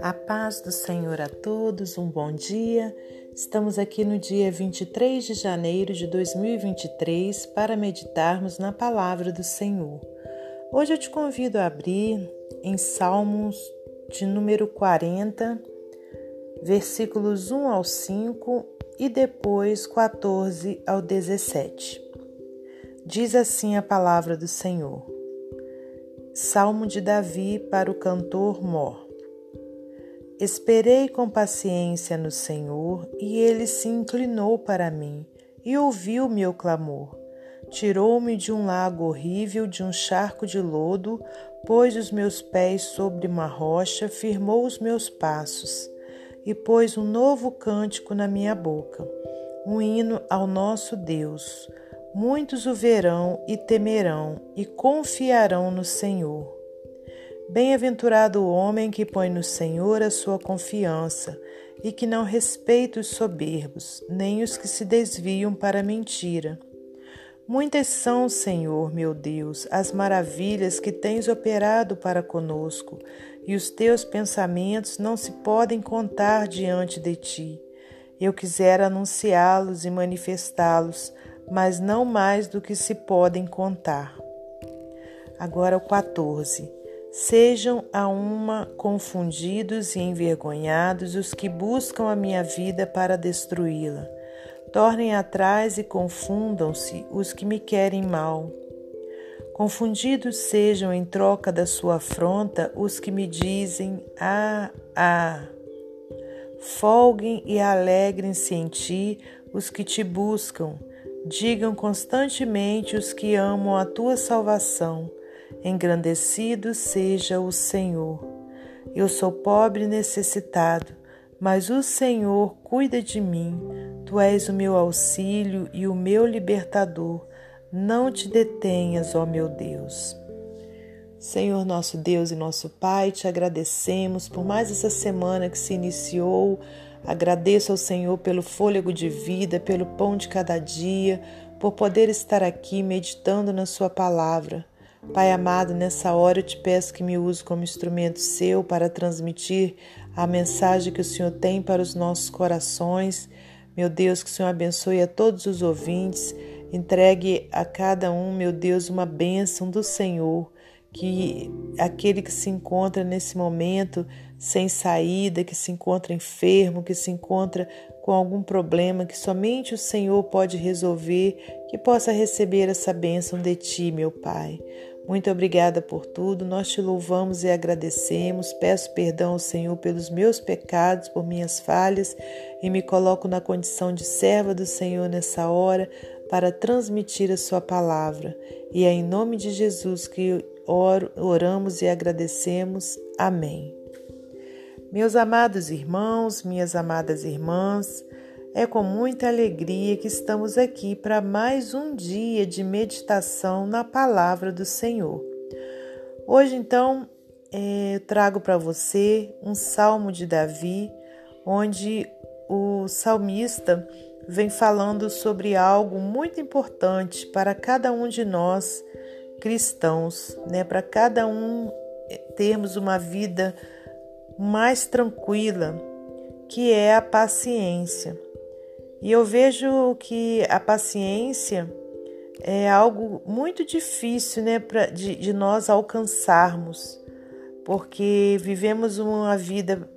A paz do Senhor a todos, um bom dia. Estamos aqui no dia 23 de janeiro de 2023 para meditarmos na palavra do Senhor. Hoje eu te convido a abrir em Salmos de número 40, versículos 1 ao 5 e depois 14 ao 17. Diz assim a palavra do Senhor. Salmo de Davi para o cantor Mor. Esperei com paciência no Senhor, e ele se inclinou para mim e ouviu meu clamor. Tirou-me de um lago horrível, de um charco de lodo, pôs os meus pés sobre uma rocha, firmou os meus passos e pôs um novo cântico na minha boca, um hino ao nosso Deus. Muitos o verão e temerão e confiarão no Senhor. Bem-aventurado o homem que põe no Senhor a sua confiança e que não respeita os soberbos, nem os que se desviam para a mentira. Muitas são, Senhor, meu Deus, as maravilhas que tens operado para conosco, e os teus pensamentos não se podem contar diante de ti. Eu quisera anunciá-los e manifestá-los, mas não mais do que se podem contar. Agora o 14. Sejam a uma confundidos e envergonhados os que buscam a minha vida para destruí-la. Tornem atrás e confundam-se os que me querem mal. Confundidos sejam em troca da sua afronta os que me dizem: Ah, ah. Folguem e alegrem-se em ti os que te buscam. Digam constantemente os que amam a tua salvação Engrandecido seja o Senhor. Eu sou pobre e necessitado, mas o Senhor cuida de mim. Tu és o meu auxílio e o meu libertador. Não te detenhas, ó meu Deus. Senhor nosso Deus e nosso Pai, te agradecemos por mais essa semana que se iniciou. Agradeço ao Senhor pelo fôlego de vida, pelo pão de cada dia, por poder estar aqui meditando na Sua palavra. Pai amado, nessa hora eu te peço que me use como instrumento seu para transmitir a mensagem que o Senhor tem para os nossos corações. Meu Deus, que o Senhor abençoe a todos os ouvintes, entregue a cada um, meu Deus, uma bênção do Senhor. Que aquele que se encontra nesse momento sem saída, que se encontra enfermo, que se encontra com algum problema que somente o Senhor pode resolver, que possa receber essa bênção de ti, meu Pai. Muito obrigada por tudo, nós te louvamos e agradecemos. Peço perdão ao Senhor pelos meus pecados, por minhas falhas e me coloco na condição de serva do Senhor nessa hora para transmitir a Sua palavra. E é em nome de Jesus que oramos e agradecemos. Amém. Meus amados irmãos, minhas amadas irmãs, é com muita alegria que estamos aqui para mais um dia de meditação na palavra do Senhor. Hoje, então, é, trago para você um salmo de Davi, onde o salmista vem falando sobre algo muito importante para cada um de nós cristãos, né? Para cada um é, termos uma vida mais tranquila, que é a paciência. E eu vejo que a paciência é algo muito difícil né, pra, de, de nós alcançarmos, porque vivemos uma vida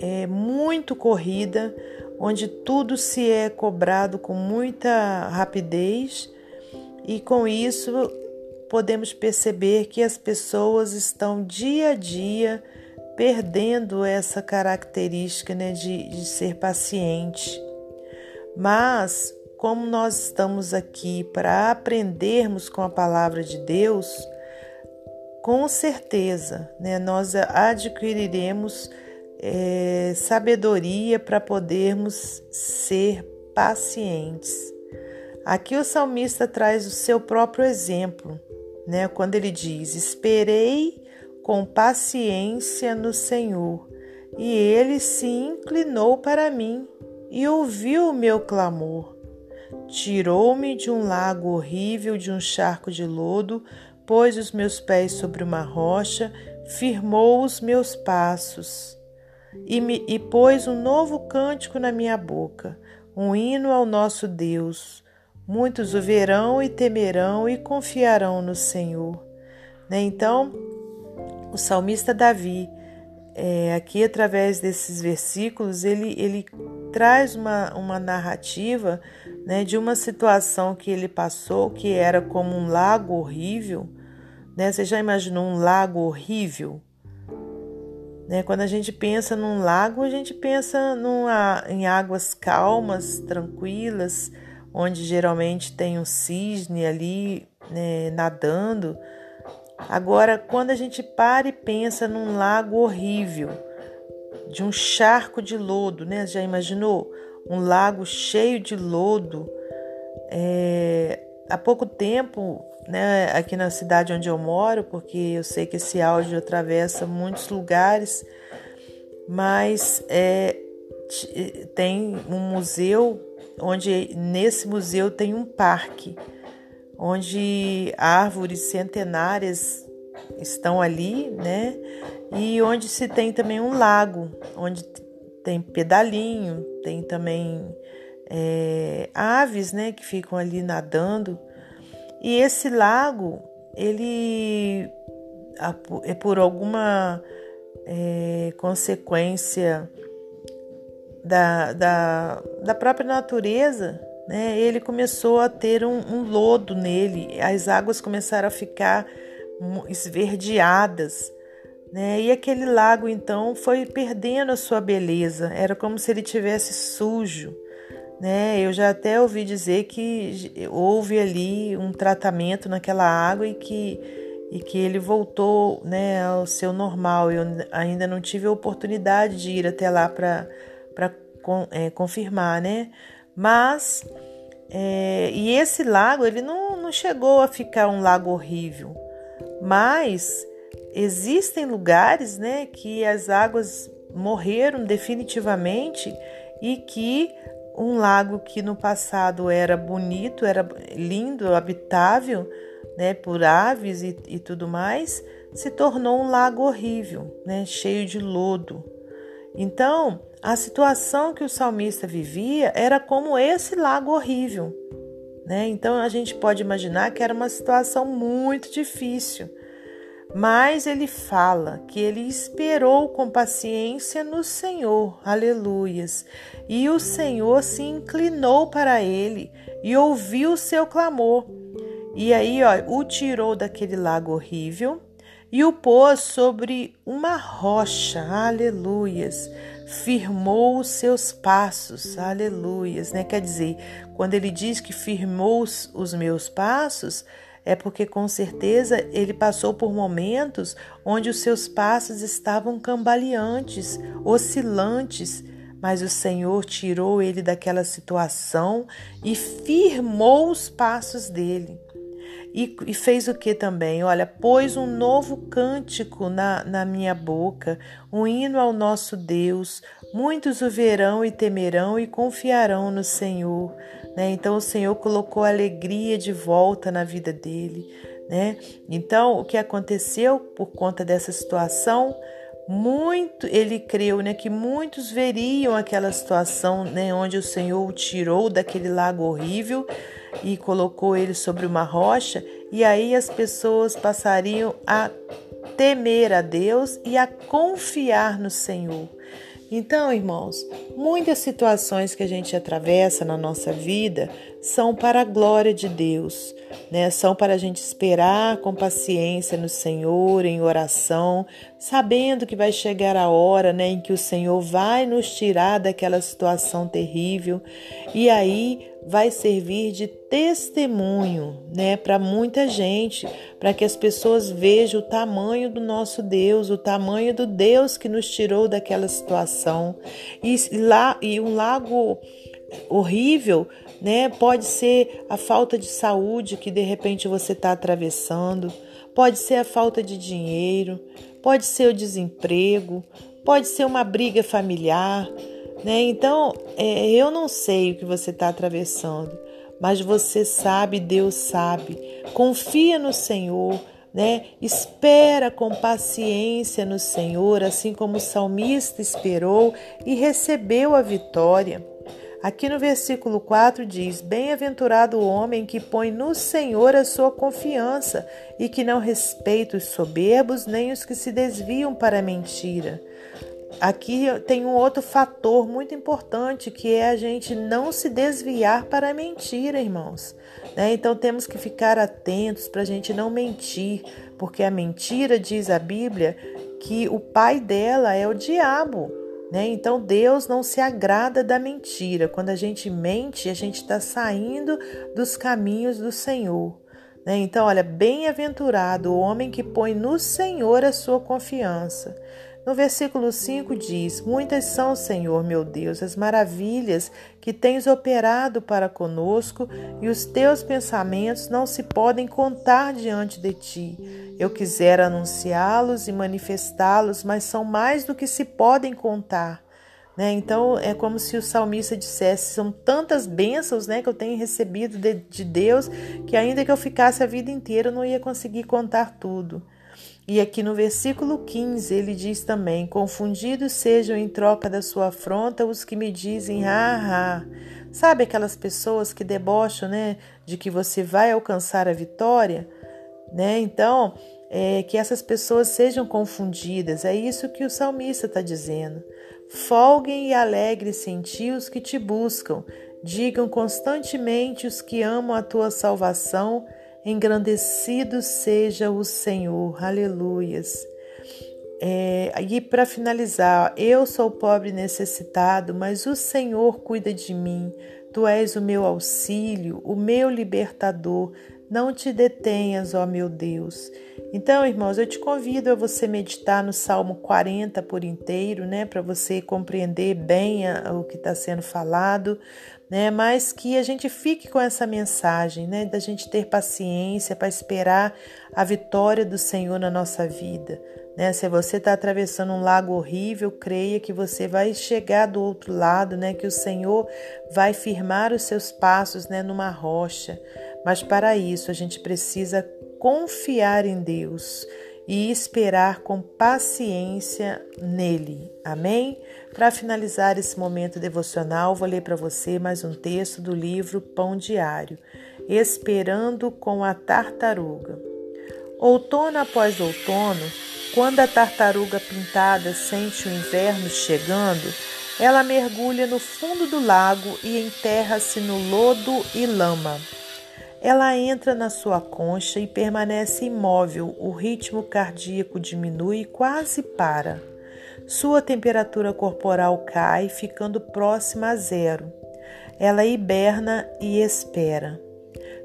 é, muito corrida, onde tudo se é cobrado com muita rapidez, e com isso podemos perceber que as pessoas estão dia a dia perdendo essa característica né, de, de ser paciente. Mas, como nós estamos aqui para aprendermos com a palavra de Deus, com certeza né, nós adquiriremos é, sabedoria para podermos ser pacientes. Aqui o salmista traz o seu próprio exemplo, né, quando ele diz: Esperei com paciência no Senhor, e ele se inclinou para mim e ouviu o meu clamor. Tirou-me de um lago horrível, de um charco de lodo, pôs os meus pés sobre uma rocha, firmou os meus passos e, me, e pôs um novo cântico na minha boca, um hino ao nosso Deus. Muitos o verão e temerão e confiarão no Senhor. Né? Então, o salmista Davi, é, aqui através desses versículos, ele, ele traz uma, uma narrativa né, de uma situação que ele passou, que era como um lago horrível. Né? Você já imaginou um lago horrível? Né? Quando a gente pensa num lago, a gente pensa numa, em águas calmas, tranquilas, onde geralmente tem um cisne ali né, nadando. Agora, quando a gente para e pensa num lago horrível, de um charco de lodo, né? Já imaginou? Um lago cheio de lodo. É, há pouco tempo, né, aqui na cidade onde eu moro, porque eu sei que esse áudio atravessa muitos lugares, mas é, tem um museu onde nesse museu tem um parque onde árvores centenárias estão ali, né? E onde se tem também um lago, onde tem pedalinho, tem também é, aves, né, que ficam ali nadando. E esse lago, ele é por alguma é, consequência da, da, da própria natureza, né, ele começou a ter um, um lodo nele, as águas começaram a ficar esverdeadas. Né? E aquele lago então foi perdendo a sua beleza, era como se ele tivesse sujo. Né? Eu já até ouvi dizer que houve ali um tratamento naquela água e que, e que ele voltou né, ao seu normal. Eu ainda não tive a oportunidade de ir até lá para é, confirmar, né? Mas é, e esse lago ele não, não chegou a ficar um lago horrível, mas existem lugares, né, que as águas morreram definitivamente e que um lago que no passado era bonito, era lindo, habitável, né, por aves e, e tudo mais, se tornou um lago horrível, né, cheio de lodo. Então, a situação que o salmista vivia era como esse lago horrível. Né? Então a gente pode imaginar que era uma situação muito difícil. Mas ele fala que ele esperou com paciência no Senhor, aleluias. E o Senhor se inclinou para ele e ouviu o seu clamor. E aí, ó, o tirou daquele lago horrível e o pôs sobre uma rocha, aleluias firmou os seus passos, aleluias, né? Quer dizer, quando ele diz que firmou os meus passos, é porque com certeza ele passou por momentos onde os seus passos estavam cambaleantes, oscilantes, mas o Senhor tirou ele daquela situação e firmou os passos dele. E, e, fez o que também? Olha, pôs um novo cântico na, na minha boca, um hino ao nosso Deus. Muitos o verão e temerão e confiarão no Senhor. Né? Então o Senhor colocou alegria de volta na vida dele. Né? Então, o que aconteceu por conta dessa situação? Muito ele creu né, que muitos veriam aquela situação né, onde o Senhor o tirou daquele lago horrível e colocou ele sobre uma rocha, e aí as pessoas passariam a temer a Deus e a confiar no Senhor. Então, irmãos, muitas situações que a gente atravessa na nossa vida são para a glória de Deus, né? São para a gente esperar com paciência no Senhor, em oração, sabendo que vai chegar a hora, né, em que o Senhor vai nos tirar daquela situação terrível e aí vai servir de testemunho, né, para muita gente, para que as pessoas vejam o tamanho do nosso Deus, o tamanho do Deus que nos tirou daquela situação. E lá e um lago horrível, né, pode ser a falta de saúde que de repente você está atravessando, pode ser a falta de dinheiro, pode ser o desemprego, pode ser uma briga familiar né? Então, é, eu não sei o que você está atravessando, mas você sabe, Deus sabe. Confia no Senhor, né? Espera com paciência no Senhor, assim como o salmista esperou e recebeu a vitória. Aqui no versículo 4 diz: Bem-aventurado o homem que põe no Senhor a sua confiança e que não respeita os soberbos nem os que se desviam para a mentira. Aqui tem um outro fator muito importante que é a gente não se desviar para a mentira, irmãos. Né? Então temos que ficar atentos para a gente não mentir, porque a mentira, diz a Bíblia, que o pai dela é o diabo. Né? Então Deus não se agrada da mentira. Quando a gente mente, a gente está saindo dos caminhos do Senhor. Né? Então, olha, bem-aventurado o homem que põe no Senhor a sua confiança. No versículo 5 diz: Muitas são, Senhor meu Deus, as maravilhas que tens operado para conosco, e os teus pensamentos não se podem contar diante de ti. Eu quisera anunciá-los e manifestá-los, mas são mais do que se podem contar. Né? Então é como se o salmista dissesse: são tantas bênçãos né, que eu tenho recebido de, de Deus que, ainda que eu ficasse a vida inteira, eu não ia conseguir contar tudo. E aqui no versículo 15 ele diz também: Confundidos sejam em troca da sua afronta os que me dizem, ah, ah. Sabe aquelas pessoas que debocham, né, de que você vai alcançar a vitória? Né? Então, é, que essas pessoas sejam confundidas, é isso que o salmista está dizendo. Folguem e alegrem-se em ti os que te buscam, digam constantemente os que amam a tua salvação engrandecido seja o Senhor, aleluias. É, e para finalizar, eu sou pobre e necessitado, mas o Senhor cuida de mim. Tu és o meu auxílio, o meu libertador. Não te detenhas, ó meu Deus. Então, irmãos, eu te convido a você meditar no Salmo 40 por inteiro, né, para você compreender bem o que está sendo falado, né, mas que a gente fique com essa mensagem, né, da gente ter paciência para esperar a vitória do Senhor na nossa vida. Né? Se você está atravessando um lago horrível, creia que você vai chegar do outro lado, né? Que o Senhor vai firmar os seus passos, né? Numa rocha. Mas para isso a gente precisa confiar em Deus e esperar com paciência nele. Amém? Para finalizar esse momento devocional, vou ler para você mais um texto do livro Pão Diário, Esperando com a Tartaruga. Outono após outono, quando a tartaruga pintada sente o inverno chegando, ela mergulha no fundo do lago e enterra-se no lodo e lama. Ela entra na sua concha e permanece imóvel, o ritmo cardíaco diminui e quase para. Sua temperatura corporal cai, ficando próxima a zero. Ela hiberna e espera.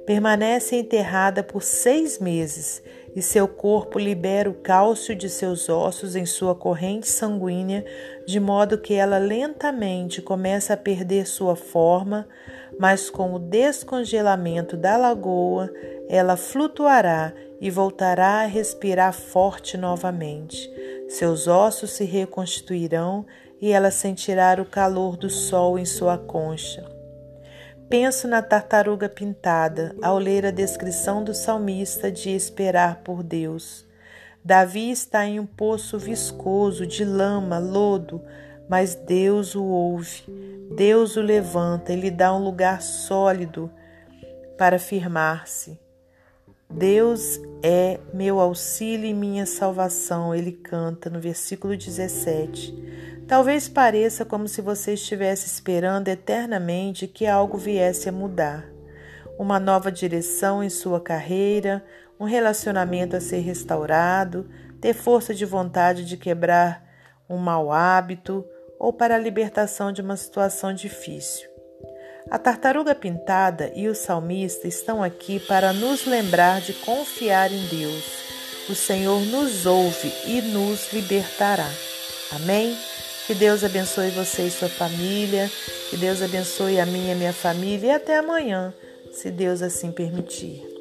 Permanece enterrada por seis meses e seu corpo libera o cálcio de seus ossos em sua corrente sanguínea, de modo que ela lentamente começa a perder sua forma, mas com o descongelamento da lagoa, ela flutuará e voltará a respirar forte novamente. Seus ossos se reconstituirão e ela sentirá o calor do sol em sua concha. Penso na tartaruga pintada ao ler a descrição do salmista de esperar por Deus. Davi está em um poço viscoso de lama, lodo, mas Deus o ouve. Deus o levanta e lhe dá um lugar sólido para firmar-se. Deus é meu auxílio e minha salvação, ele canta no versículo 17. Talvez pareça como se você estivesse esperando eternamente que algo viesse a mudar. Uma nova direção em sua carreira, um relacionamento a ser restaurado, ter força de vontade de quebrar um mau hábito ou para a libertação de uma situação difícil. A tartaruga pintada e o salmista estão aqui para nos lembrar de confiar em Deus. O Senhor nos ouve e nos libertará. Amém? Que Deus abençoe você e sua família. Que Deus abençoe a minha e a minha família. E até amanhã, se Deus assim permitir.